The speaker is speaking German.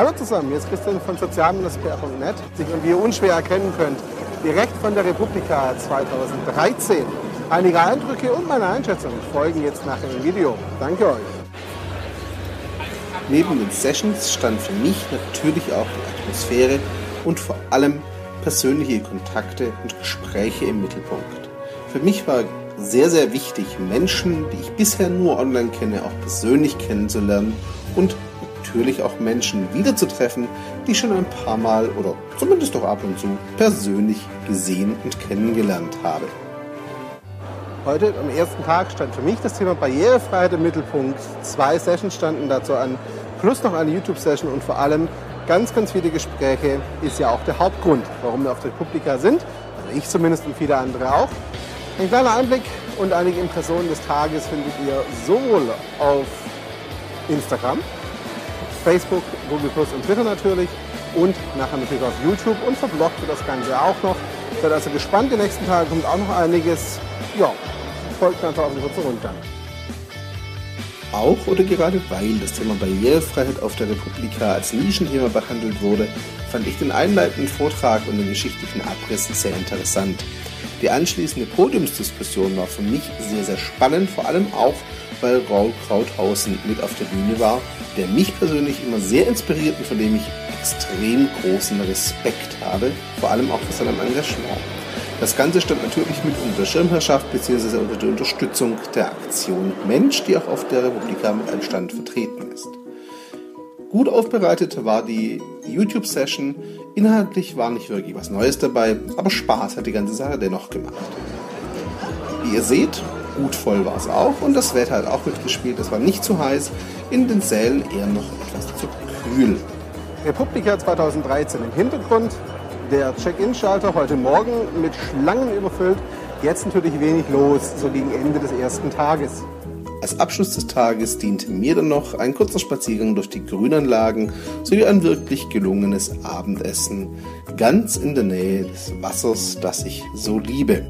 Hallo zusammen, hier ist Christian von sozialminister.net, sich und wie ihr unschwer erkennen könnt, direkt von der Republika 2013. Einige Eindrücke und meine Einschätzung folgen jetzt nach dem Video. Danke euch. Neben den Sessions stand für mich natürlich auch die Atmosphäre und vor allem persönliche Kontakte und Gespräche im Mittelpunkt. Für mich war sehr, sehr wichtig, Menschen, die ich bisher nur online kenne, auch persönlich kennenzulernen und natürlich auch Menschen wiederzutreffen, die ich schon ein paar Mal oder zumindest doch ab und zu persönlich gesehen und kennengelernt habe. Heute am ersten Tag stand für mich das Thema Barrierefreiheit im Mittelpunkt. Zwei Sessions standen dazu an, plus noch eine YouTube-Session und vor allem ganz, ganz viele Gespräche ist ja auch der Hauptgrund, warum wir auf der Republika sind. Also ich zumindest und viele andere auch. Ein kleiner Einblick und einige Impressionen des Tages findet ihr sowohl auf Instagram, Facebook, Google Plus und Twitter natürlich und nachher natürlich auf YouTube und verblockt wird das Ganze auch noch. Seid also gespannt, die nächsten Tage kommt auch noch einiges. Ja, folgt einfach auf den kurzen Rundgang. Auch oder gerade weil das Thema Barrierefreiheit auf der Republika als Nischenthema behandelt wurde, fand ich den einleitenden Vortrag und den geschichtlichen Abriss sehr interessant. Die anschließende Podiumsdiskussion war für mich sehr, sehr spannend, vor allem auch, weil Raul Krauthausen mit auf der Bühne war, der mich persönlich immer sehr inspiriert und von dem ich extrem großen Respekt habe, vor allem auch für sein Engagement. Das Ganze stand natürlich mit unter Schirmherrschaft bzw. unter der Unterstützung der Aktion Mensch, die auch auf der Republika mit einem Stand vertreten ist. Gut aufbereitet war die YouTube-Session. Inhaltlich war nicht wirklich was Neues dabei, aber Spaß hat die ganze Sache dennoch gemacht. Wie ihr seht, gut voll war es auch und das Wetter hat auch mitgespielt. Es war nicht zu heiß, in den Sälen eher noch etwas zu kühl. Republika 2013 im Hintergrund, der Check-in-Schalter heute Morgen mit Schlangen überfüllt. Jetzt natürlich wenig los, so gegen Ende des ersten Tages. Als Abschluss des Tages diente mir dann noch ein kurzer Spaziergang durch die Grünanlagen sowie ein wirklich gelungenes Abendessen ganz in der Nähe des Wassers, das ich so liebe.